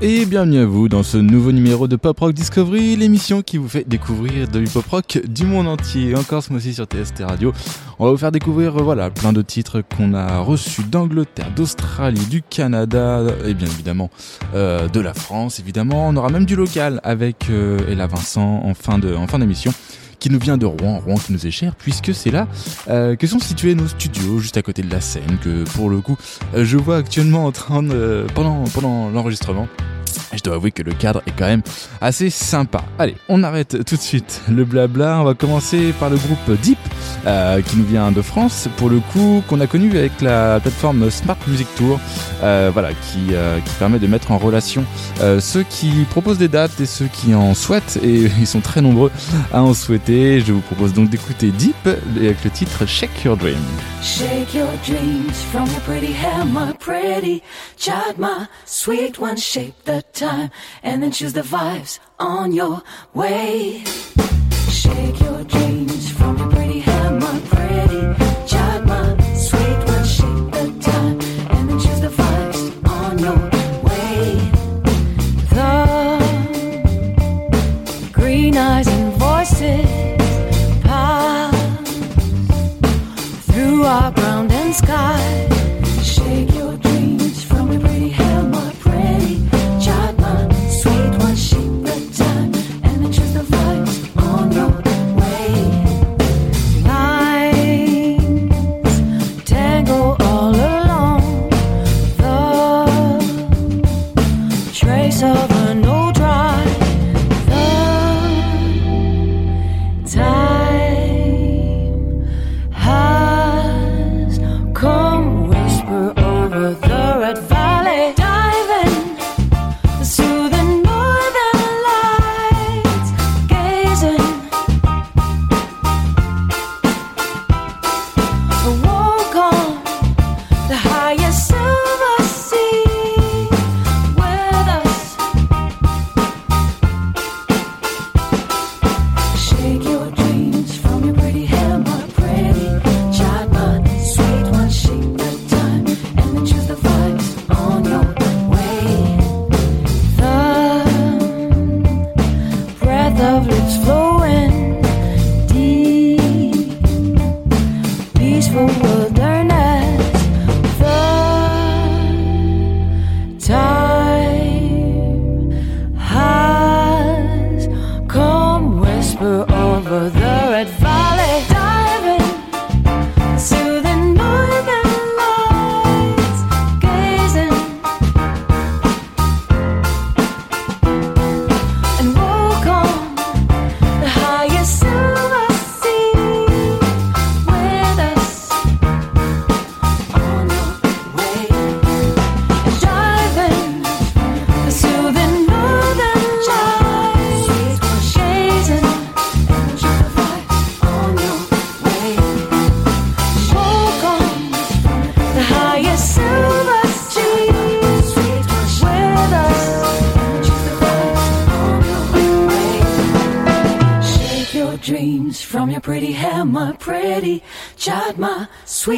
Et bienvenue à vous dans ce nouveau numéro de Pop Rock Discovery, l'émission qui vous fait découvrir de pop rock du monde entier. Encore ce mois-ci sur TST Radio, on va vous faire découvrir voilà plein de titres qu'on a reçus d'Angleterre, d'Australie, du Canada et bien évidemment euh, de la France. Évidemment, on aura même du local avec euh, Ella Vincent en fin de en fin d'émission qui nous vient de Rouen, Rouen qui nous est cher, puisque c'est là euh, que sont situés nos studios, juste à côté de la scène, que pour le coup, euh, je vois actuellement en train de, pendant, pendant l'enregistrement, je dois avouer que le cadre est quand même assez sympa. Allez, on arrête tout de suite le blabla. On va commencer par le groupe Deep, euh, qui nous vient de France, pour le coup, qu'on a connu avec la plateforme Smart Music Tour, euh, voilà, qui, euh, qui permet de mettre en relation ceux qui proposent des dates et ceux qui en souhaitent, et ils sont très nombreux à en souhaiter. Je vous propose donc d'écouter Deep avec le titre Shake Your Dream. Dreams and then choose the vibes on your way. Shake your dreams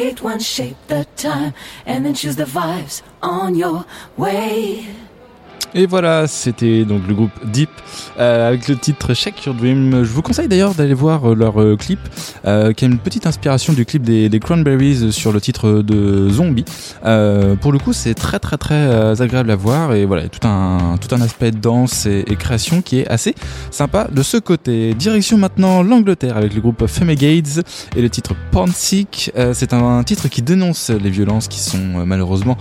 sweet one. Shape the time and then choose the vibes on your way. Et voilà, c'était donc le groupe Deep euh, avec le titre Shake Your Dream. Je vous conseille d'ailleurs d'aller voir euh, leur euh, clip, qui a une petite inspiration du clip des, des Cranberries sur le titre de Zombie. Pour le coup, c'est très très très agréable à voir et voilà, tout un tout un aspect de danse et, création qui est assez sympa de ce côté. Direction maintenant l'Angleterre avec le groupe Femegades et le titre Porn Sick. Euh, c'est un, un titre qui dénonce les violences qui sont malheureusement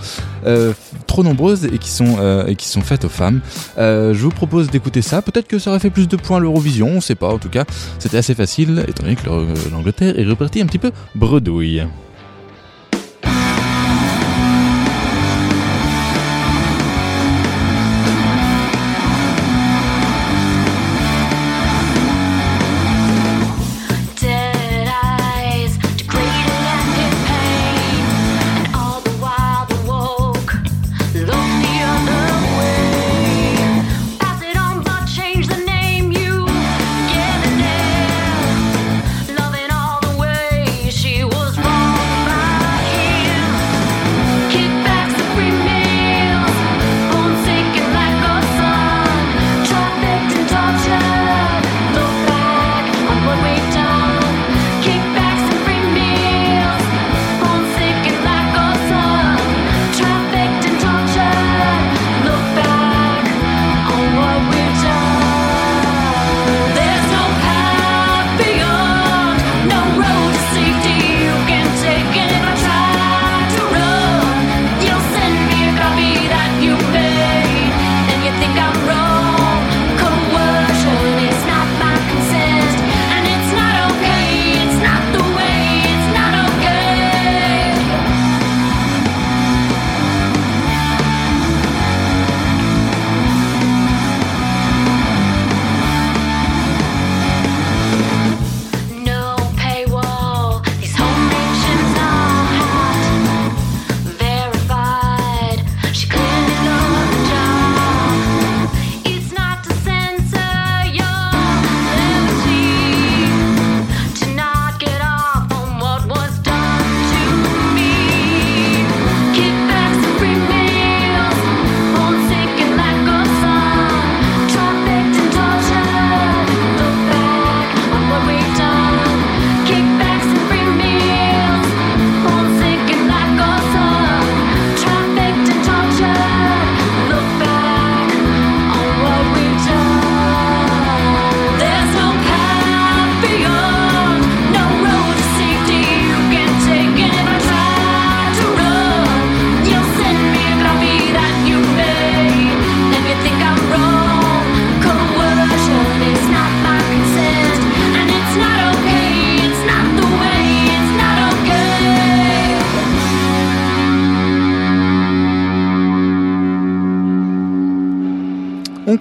trop nombreuses et qui sont et qui sont faites aux femmes. Euh, je vous propose d'écouter ça. Peut-être que ça aurait fait plus de points l'Eurovision, on sait pas. En tout cas, c'était assez facile étant donné que le- l'Angleterre est repartie un petit peu bredouille.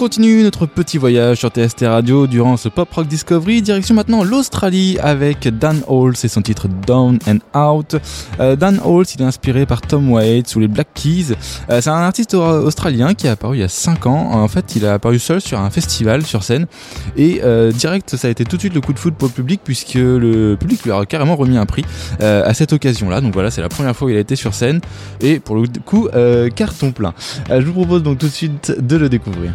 Continue notre petit voyage sur TST Radio durant ce Pop Rock Discovery. Direction maintenant l'Australie avec Dan Halls et son titre Down and Out. Euh, Dan Halls, il est inspiré par Tom Waits ou les Black Keys. Euh, c'est un artiste au- australien qui a apparu il y a 5 ans. En fait, il a apparu seul sur un festival sur scène et euh, direct, ça a été tout de suite le coup de foot pour le public puisque le public lui a carrément remis un prix à cette occasion-là. Donc voilà, c'est la première fois où il a été sur scène et pour le coup, carton plein. Je vous propose donc tout de suite de le découvrir.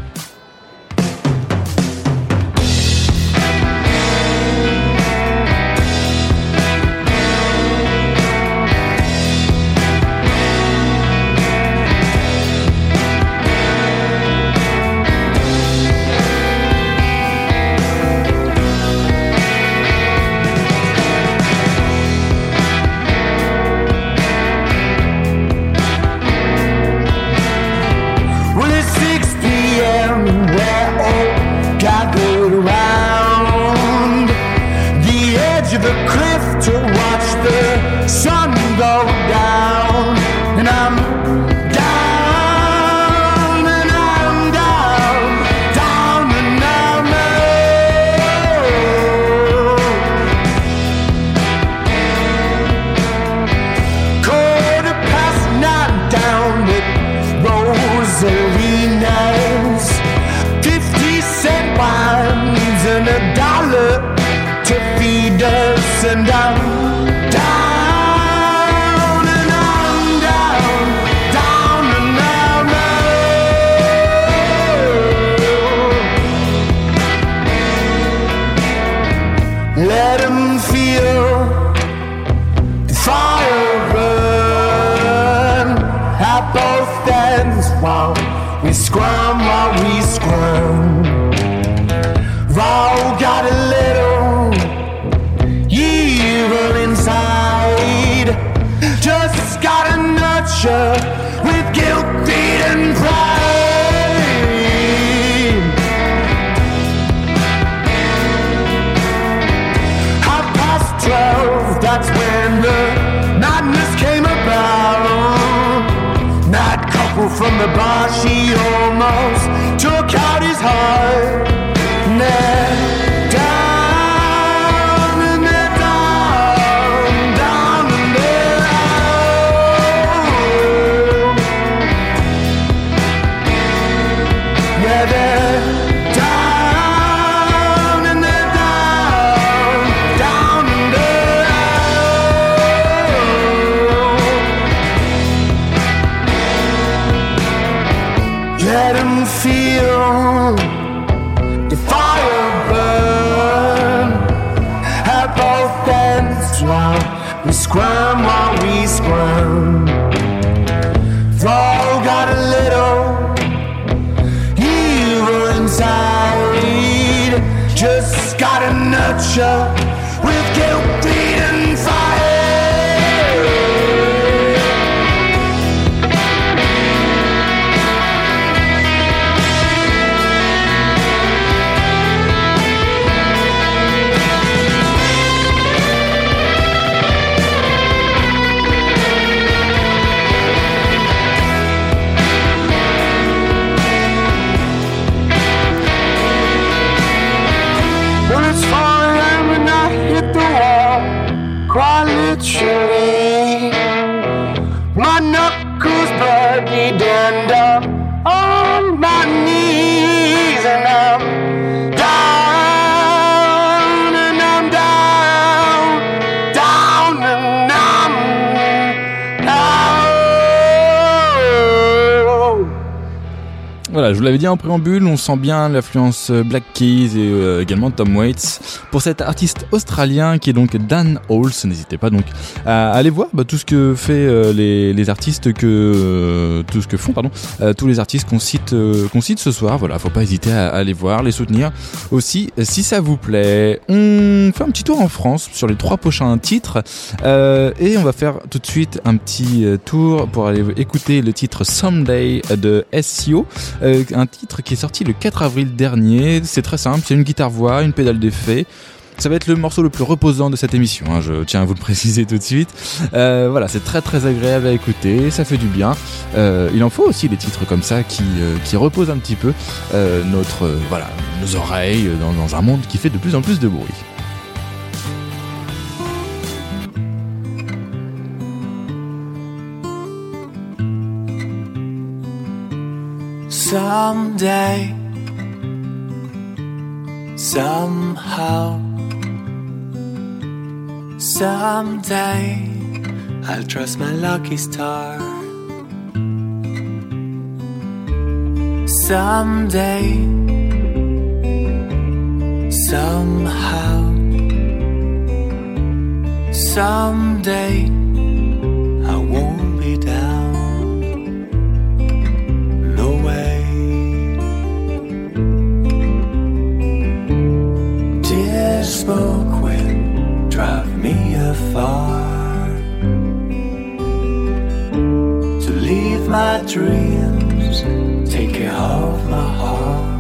Heart. Squirm, while we squirm. All got a little evil inside. Just gotta nurture Je vous l'avais dit en préambule, on sent bien l'influence euh, Black Keys et euh, également Tom Waits pour cet artiste australien qui est donc Dan Halls. N'hésitez pas donc à aller voir bah, tout ce que fait euh, les, artistes que tout ce que font pardon tous les artistes qu'on cite qu'on cite ce soir. Voilà, faut pas hésiter à, aller voir, les soutenir aussi si ça vous plaît. On fait un petit tour en France sur les trois prochains titres et on va faire tout de suite un petit tour pour aller écouter le titre Someday de SEO. Euh, un titre qui est sorti le 4 avril dernier. C'est très simple, c'est une guitare-voix, une pédale d'effet. Ça va être le morceau le plus reposant de cette émission, hein, je tiens à vous le préciser tout de suite. Euh, voilà, c'est très très agréable à écouter, ça fait du bien. Euh, il en faut aussi des titres comme ça qui, euh, qui reposent un petit peu notre, voilà, nos oreilles dans un monde qui fait de plus en plus de bruit. Someday, somehow, someday, I'll trust my lucky star. Someday, somehow, someday, me afar to leave my dreams, take care of my heart.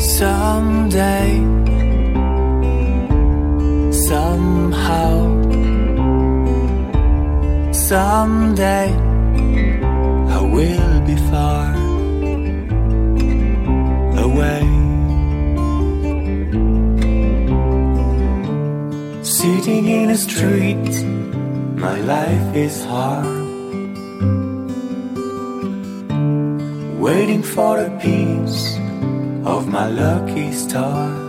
Someday, somehow, someday, in a street, my life is hard. Waiting for a piece of my lucky star.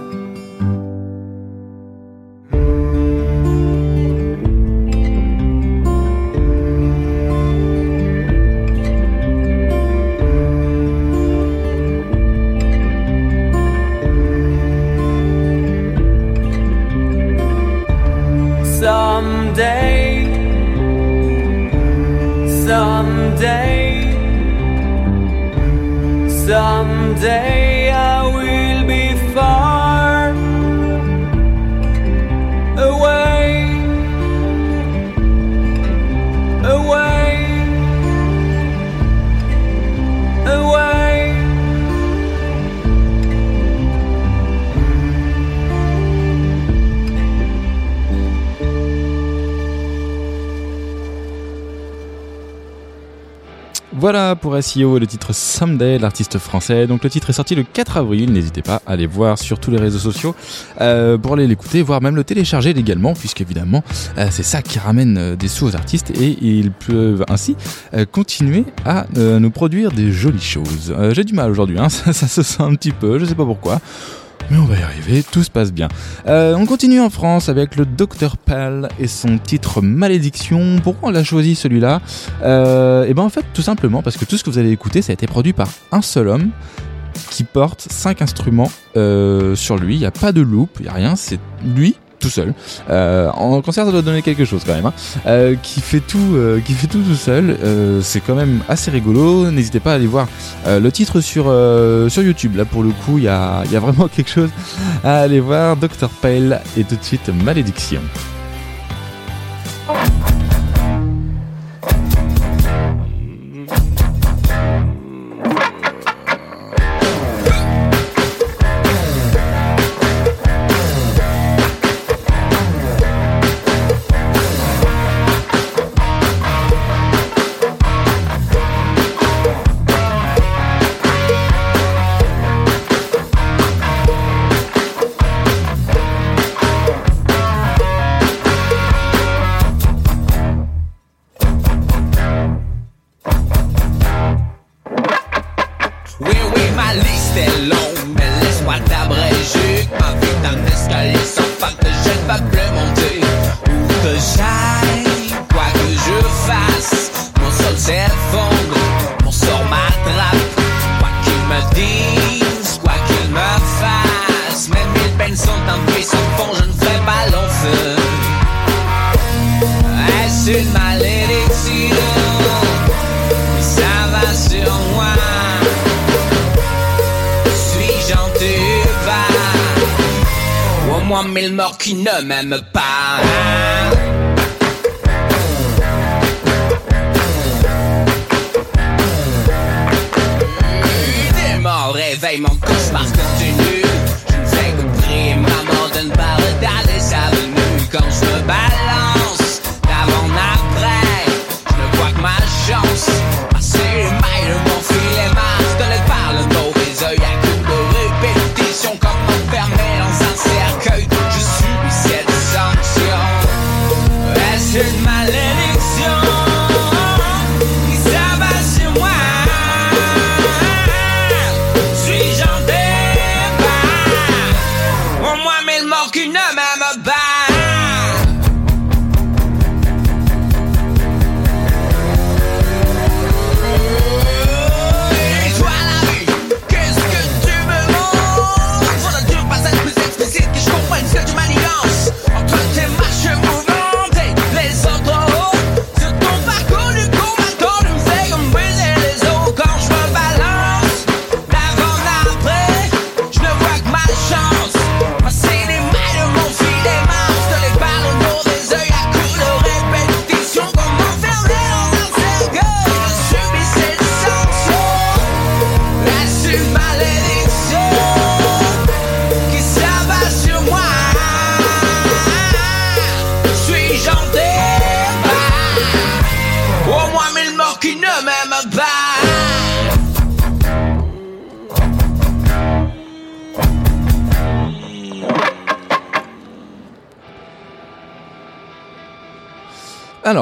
Et le titre Someday, l'artiste français. Donc le titre est sorti le 4 avril. N'hésitez pas à aller voir sur tous les réseaux sociaux euh, pour aller l'écouter, voire même le télécharger légalement, puisqu'évidemment euh, c'est ça qui ramène euh, des sous aux artistes et ils peuvent ainsi euh, continuer à nous produire des jolies choses. J'ai du mal aujourd'hui, hein, ça, ça se sent un petit peu, je sais pas pourquoi. Mais on va y arriver, tout se passe bien. Euh, on continue en France avec le Dr Pell et son titre Malédiction. Pourquoi on l'a choisi celui-là euh, Et ben en fait tout simplement parce que tout ce que vous allez écouter ça a été produit par un seul homme qui porte cinq instruments euh, sur lui. Il n'y a pas de loop, il n'y a rien, c'est lui tout seul. Euh, en concert, ça doit donner quelque chose quand même. Hein. Euh, qui fait tout, euh, qui fait tout tout seul. C'est quand même assez rigolo. N'hésitez pas à aller voir le titre sur sur YouTube. Là, pour le coup, il y a, y a vraiment quelque chose à aller voir. Dr Pale et tout de suite Malédiction. Est longue, mais laisse-moi t'abréger. Ma vie d'un mille morts qui ne m'aiment pas. Des morts réveillent mon cauchemar continu. Je ne fais que prier ma mort d'une barre dans les avenues quand je me balade.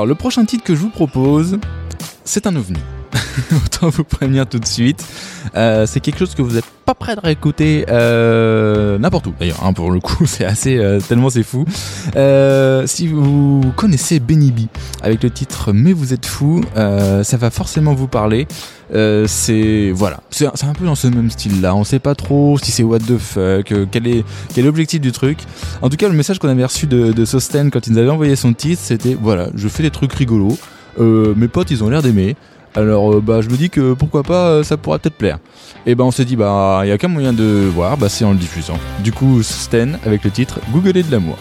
Alors, le prochain titre que je vous propose, c'est un ovni. Autant vous prévenir tout de suite. Euh, c'est quelque chose que vous n'êtes pas prêt de réécouter euh, n'importe où. D'ailleurs, hein, pour le coup, c'est assez euh, tellement c'est fou. Si vous connaissez Benny B avec le titre Mais vous êtes fou, ça va forcément vous parler. C'est voilà, c'est un peu dans ce même style-là. On sait pas trop si c'est what the fuck, quel est quel est l'objectif du truc. En tout cas, le message qu'on avait reçu de, de Sosten quand il nous avait envoyé son titre, c'était voilà, je fais des trucs rigolos. Mes potes, ils ont l'air d'aimer. Alors, euh, bah, je me dis que pourquoi pas, euh, ça pourrait peut-être plaire. Et ben, on s'est dit, bah, il y a qu'un moyen de voir, bah, c'est en le diffusant. Du coup, Sosten avec le titre Googler de l'amour.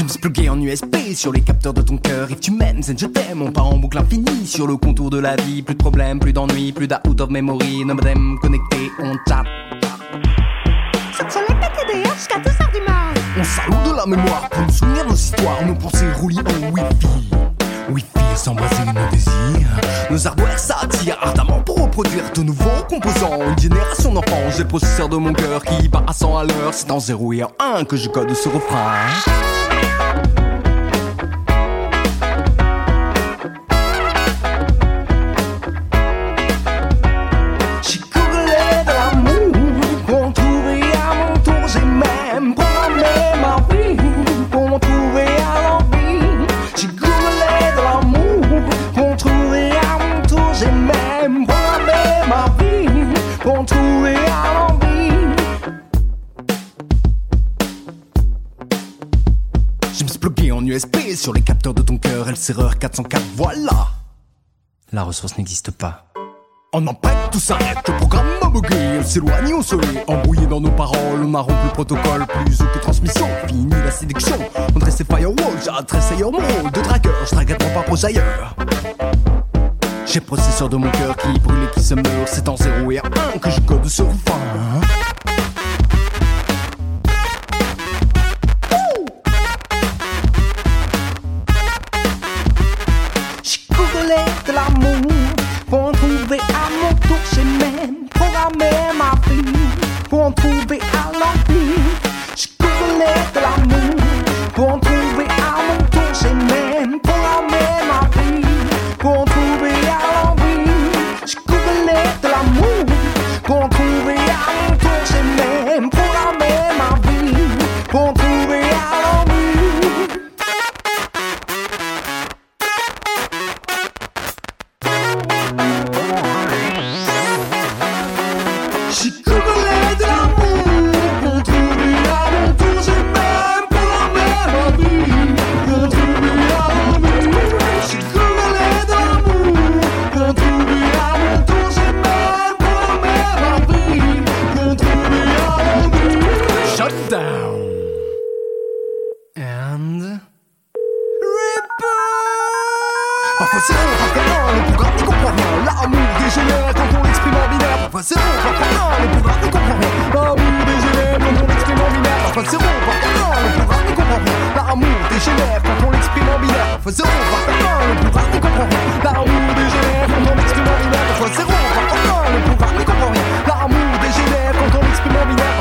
Je me suis plugué en USB sur les capteurs de ton cœur. If tu m'aimes, je t'aime. On part en boucle infinie sur le contour de la vie. Plus de problèmes, plus d'ennuis, plus d'out of memory. No modem connecté, on tape. Jusqu'à 2h du mat. On s'alloue de la mémoire pour nous souvenir nos histoires. Nos pensées roulent en Wi-Fi. Wi-Fi s'embrasser nos désirs. Nos hardware s'attirent ardemment pour reproduire de nouveaux composants. Une génération d'enfants, j'ai le processeur de mon cœur qui bat à 100 à l'heure. C'est en 0 et en 1 que je code ce refrain. erreur 404, voilà. La ressource n'existe pas. On empête, tout s'arrête, le programme a bugué, elle s'éloigne, on se embrouillé dans nos paroles, on a rompu le protocole, plus aucune transmission, fini la séduction, on dresse ses firewalls, j'adresse ailleurs mon de dragueur, je drague à trois par proche ailleurs. J'ai processeur de mon cœur qui brûle et qui se meurt, c'est en 0 et à 1 que je code sur 20.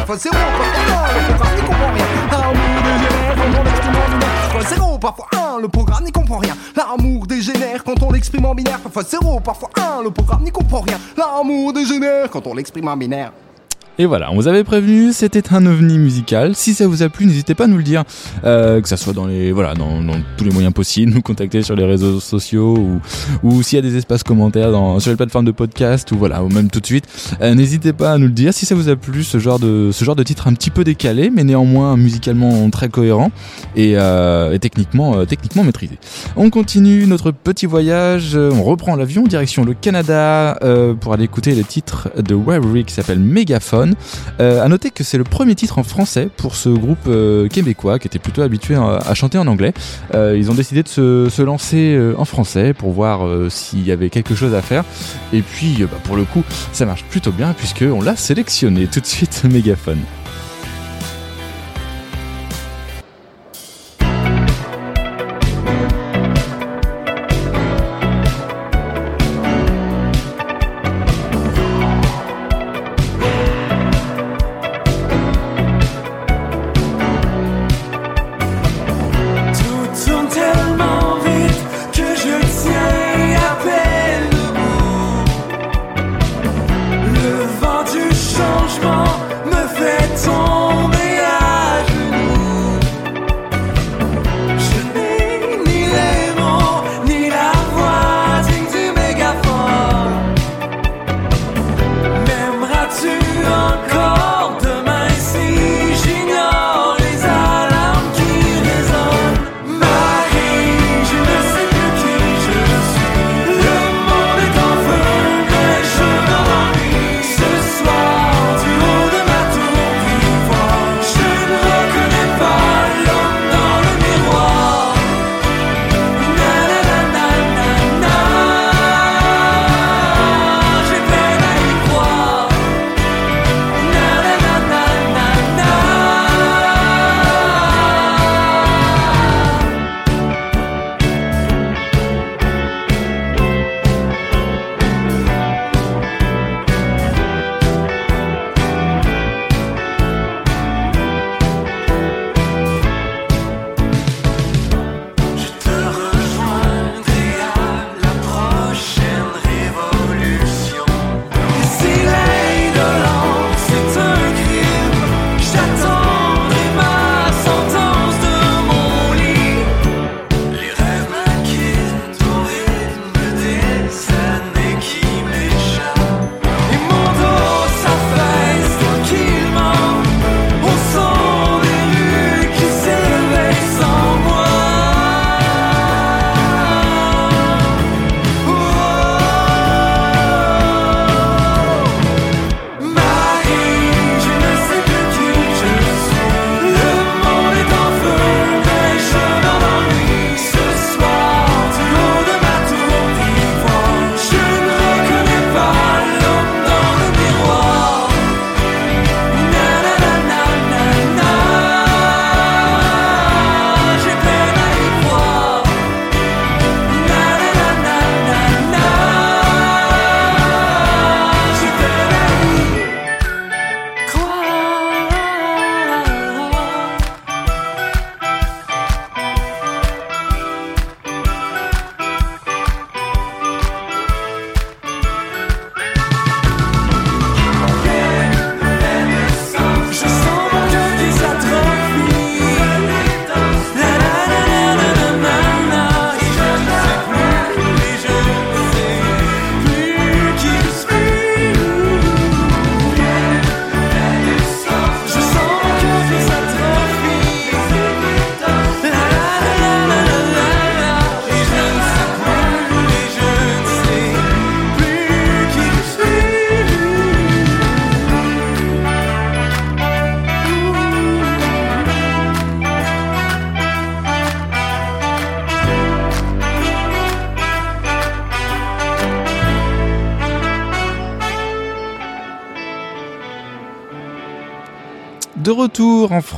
Parfois. L'amour dégénère quand on l'exprime en binaire. Parfois zéro, parfois un, le programme n'y comprend rien. L'amour dégénère quand on l'exprime en binaire. Parfois zéro, parfois un, le programme n'y comprend rien. L'amour dégénère quand on l'exprime en binaire. Et voilà, on vous avait prévenu, c'était un ovni musical. Si ça vous a plu, n'hésitez pas à nous le dire, euh, que ça soit dans les voilà dans, tous les moyens possibles, nous contacter sur les réseaux sociaux ou, s'il y a des espaces commentaires dans, sur les plateformes de podcast ou voilà ou même tout de suite. Euh, n'hésitez pas à nous le dire si ça vous a plu ce genre de ce genre de titre un petit peu décalé, mais néanmoins musicalement très cohérent et, euh, techniquement techniquement maîtrisé. On continue notre petit voyage, on reprend l'avion direction le Canada pour aller écouter les titres de Wavery qui s'appelle Megaphone. Euh, à noter que c'est le premier titre en français pour ce groupe euh, québécois qui était plutôt habitué à, chanter en anglais. Euh, ils ont décidé de se, lancer euh, en français pour voir s'il y avait quelque chose à faire. Et puis, bah, pour le coup, ça marche plutôt bien puisque on l'a sélectionné tout de suite Megaphone.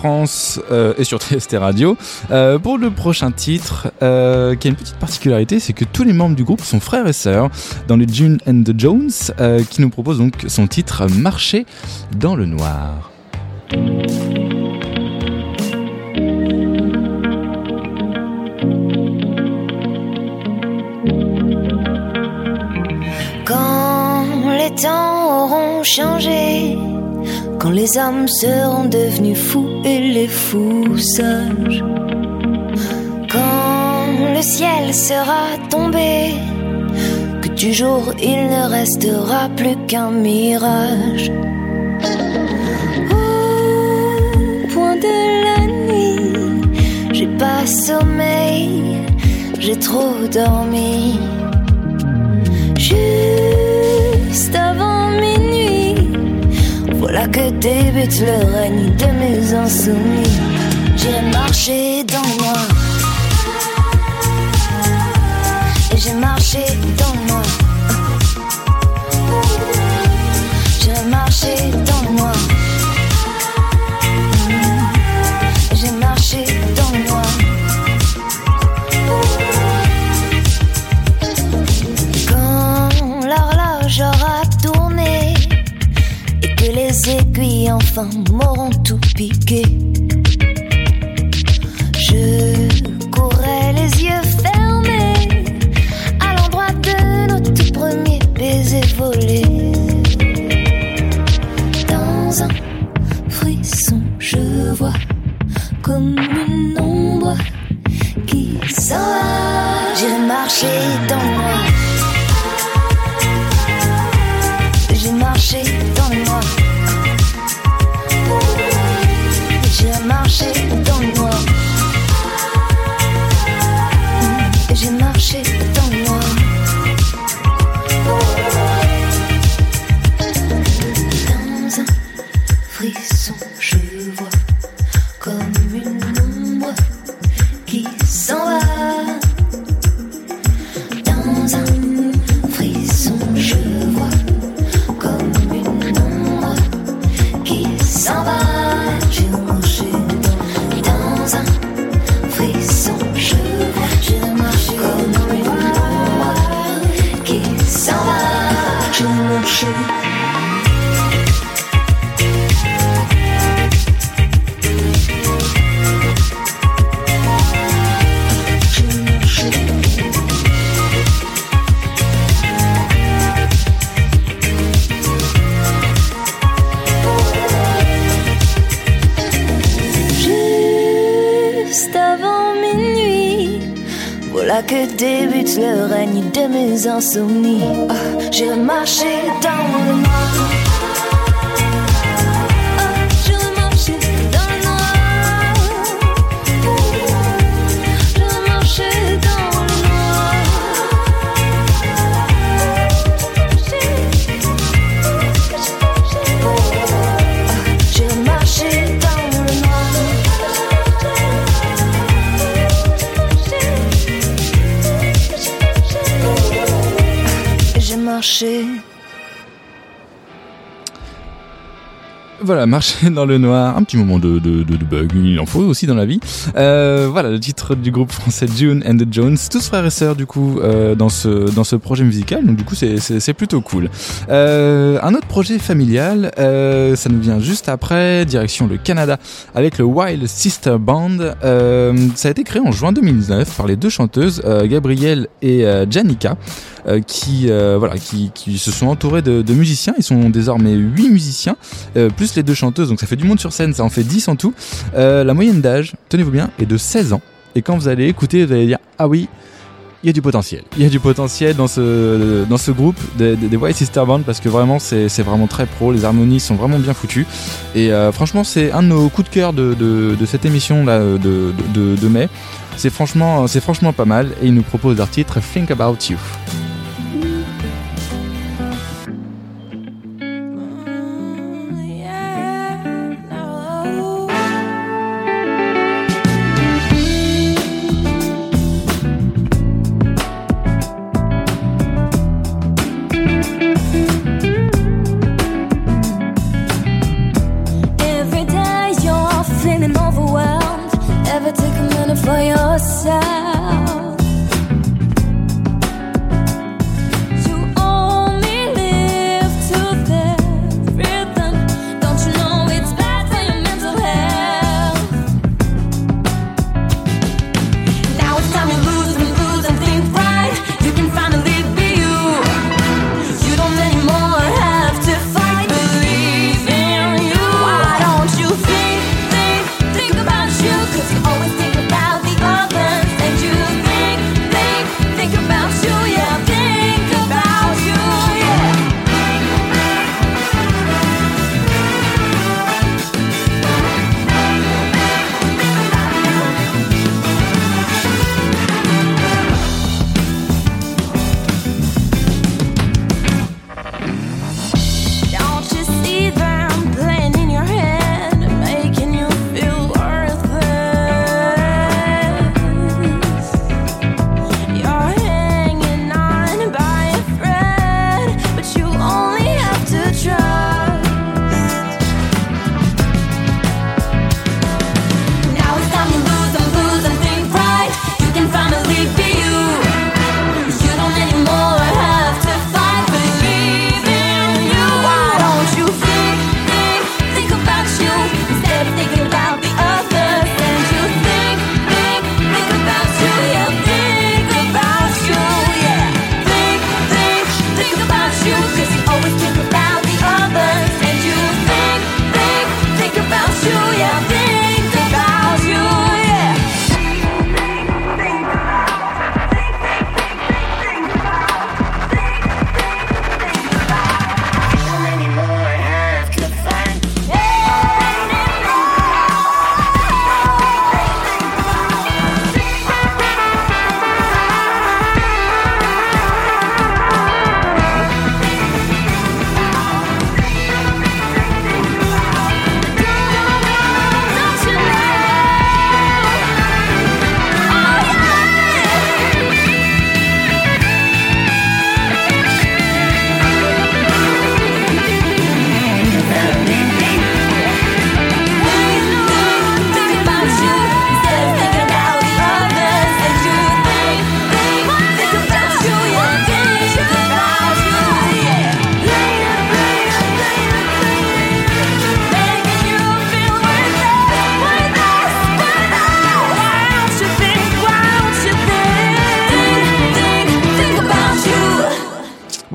Euh, et sur TST Radio euh, pour le prochain titre euh, qui a une petite particularité, c'est que tous les membres du groupe sont frères et sœurs dans les June and the Jones qui nous propose donc son titre Marcher dans le noir. Quand les temps auront changé, quand les hommes seront devenus fous et les fous sages, quand le ciel sera tombé, que du jour il ne restera plus qu'un mirage. Au point de la nuit, j'ai pas sommeil, j'ai trop dormi. Juste avant voilà que débute le règne de mes insoumis. J'ai marché dans noir. Et j'ai marché dans enfin m'auront tout piqué, mes marcher dans le noir, un petit moment de, de, bug, il en faut aussi dans la vie. Euh, voilà, le titre du groupe français June and the Jones, tous frères et sœurs du coup euh, dans ce dans ce projet musical, donc du coup c'est plutôt cool. Euh, un autre projet familial, ça nous vient juste après, direction le Canada avec le Wild Sister Band. Ça a été créé en juin 2009 par les deux chanteuses Gabrielle et Janica. qui voilà qui, qui se sont entourés de, de musiciens ils sont désormais 8 musiciens plus les deux donc ça fait du monde sur scène ça en fait 10 en tout Euh, la moyenne d'âge tenez-vous bien est de 16 ans et quand vous allez écouter vous allez dire ah oui il y a du potentiel. Il y a du potentiel dans ce, dans ce groupe des, des, des White Sister Band parce que vraiment c'est vraiment très pro, les harmonies sont vraiment bien foutues. Et euh, franchement c'est un de nos coups de cœur de, de, cette émission là de, de, mai. C'est franchement, franchement pas mal et il nous propose leur titre Think About You.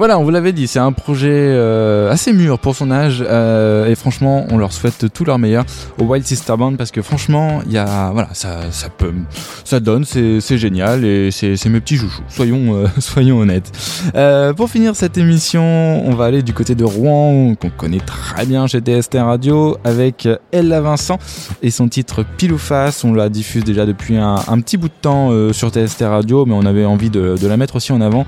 Voilà, on vous l'avait dit, c'est un projet euh, assez mûr pour son âge euh, et franchement, on leur souhaite tout leur meilleur au Wild Sister Band parce que franchement, il y a voilà, ça ça donne, c'est génial et c'est mes petits chouchous. Soyons euh, soyons honnêtes. Pour finir cette émission, on va aller du côté de Rouen qu'on connaît très bien chez TST Radio avec Ella Vincent et son titre Pile ou face. On la diffuse déjà depuis un, petit bout de temps sur TST Radio, mais on avait envie de, la mettre aussi en avant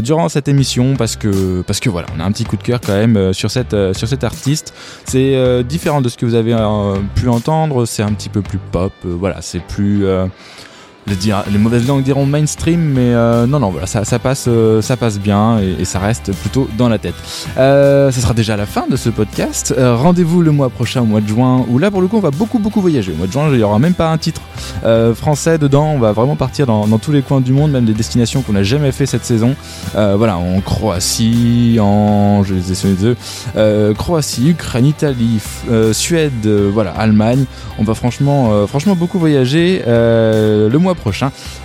durant cette émission parce que parce que voilà, on a un petit coup de cœur quand même euh, sur cette euh, cet artiste. C'est euh, différent de ce que vous avez pu entendre. C'est un petit peu plus pop. voilà, c'est plus dire- les mauvaises langues diront mainstream, mais euh, non, non, voilà, ça, passe, euh, ça passe bien et, ça reste plutôt dans la tête. Euh, sera déjà la fin de ce podcast. Euh, Rendez-vous le mois prochain, au mois de juin, où là, pour le coup, on va beaucoup, beaucoup voyager. Au mois de juin, il n'y aura même pas un titre français dedans. On va vraiment partir dans, tous les coins du monde, même des destinations qu'on n'a jamais fait cette saison. Voilà, en Croatie, en, je les ai euh, Croatie, Ukraine, Italie, Suède, voilà, Allemagne. On va franchement, franchement beaucoup voyager le mois prochain,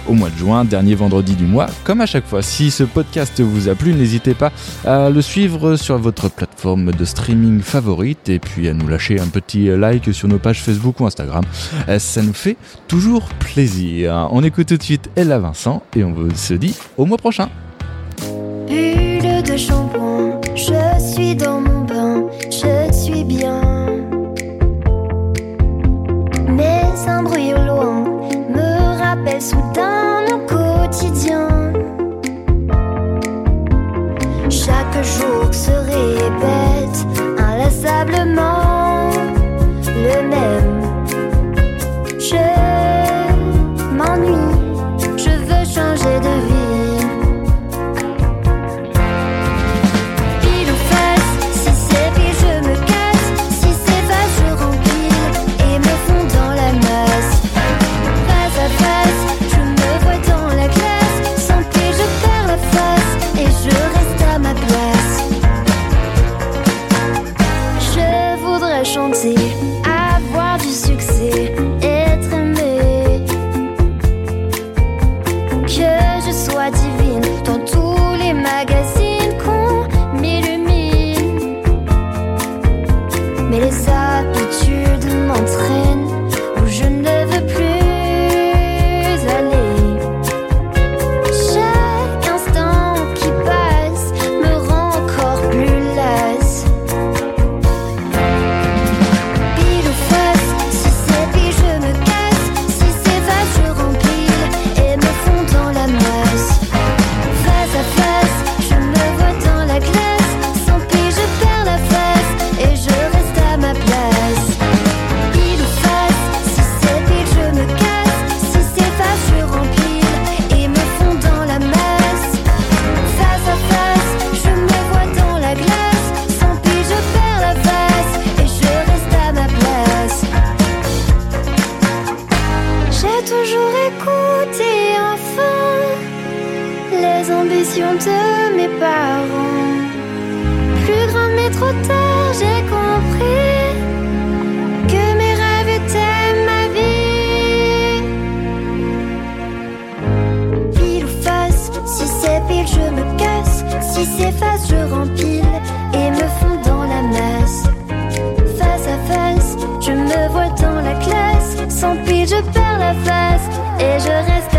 au mois de juin, dernier vendredi du mois. Comme à chaque fois, si ce podcast vous a plu, n'hésitez pas à le suivre sur votre plateforme de streaming favorite et puis à nous lâcher un petit like sur nos pages Facebook ou Instagram. Euh, Ça nous fait toujours plaisir. On écoute tout de suite Ella Vincent et on se dit au mois prochain. Rappelle soudain mon quotidien. Chaque jour se répète inlassablement le même. Je m'ennuie, je veux changer de vie. L'illusion de mes parents. Plus grande mais trop tard, j'ai compris que mes rêves étaient ma vie. Pile ou face, si c'est pile, je me casse. Si c'est face, je rempile et me fonds dans la masse. Face à face, je me vois dans la classe. Sans pile, je perds la face et je reste